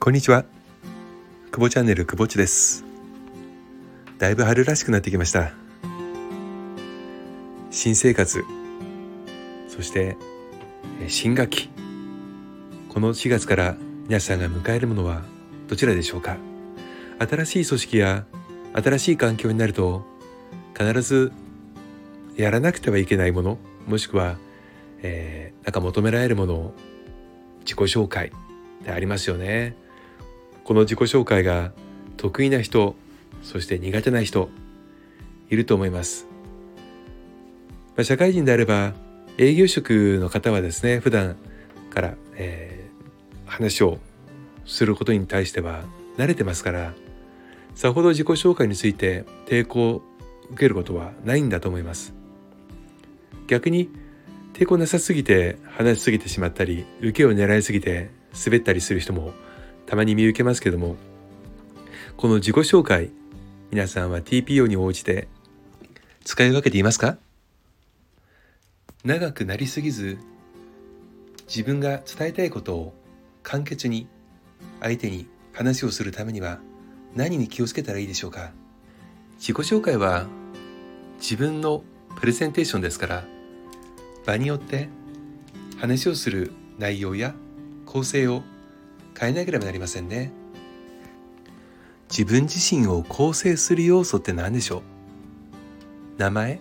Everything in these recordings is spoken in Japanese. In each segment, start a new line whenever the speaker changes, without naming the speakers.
こんにちは。久保チャンネル久保地です。だいぶ春らしくなってきました。新生活、そして新学期。この4月から皆さんが迎えるものはどちらでしょうか？新しい組織や新しい環境になると必ずやらなくてはいけないものもしくは、えー、なんか求められるものを自己紹介でありますよねこの自己紹介が得意な人そして苦手な人いると思います、まあ、社会人であれば営業職の方はですね普段から、えー、話をすることに対しては慣れてますからさほど自己紹介について抵抗を受けることはないんだと思います。逆に抵抗なさすぎて話しすぎてしまったり受けを狙いすぎて滑ったりする人もたまに見受けますけどもこの自己紹介皆さんは TPO に応じて使い分けていますか？長くなりすぎず自分が伝えたいことを簡潔に相手に話をするためには何に気をつけたらいいでしょうか？自己紹介は自分のプレゼンテーションですから場によって話をする内容や構成を変えなければなりませんね。自分自身を構成する要素って何でしょう？名前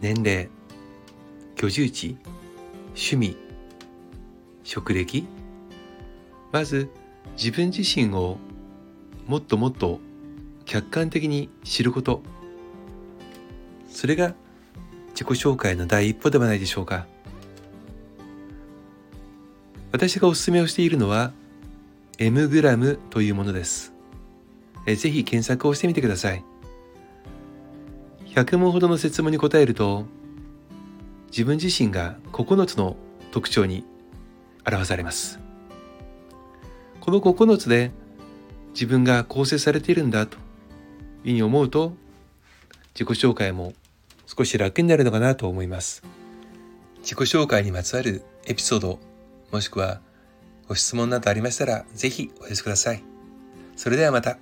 年齢居住地趣味職歴？まず自分自身をもっともっと客観的に知ること。それが自己紹介の第一歩ではないでしょうか。私がお勧めをしているのは M グラムというものです。えぜひ検索をしてみてください。100問ほどの質問に答えると自分自身が9つの特徴に表されます。この9つで自分が構成されているんだというふうに思うと自己紹介も少し楽になるのかなと思います。自己紹介にまつわるエピソード、もしくはご質問などありましたら、ぜひお寄せください。それではまた。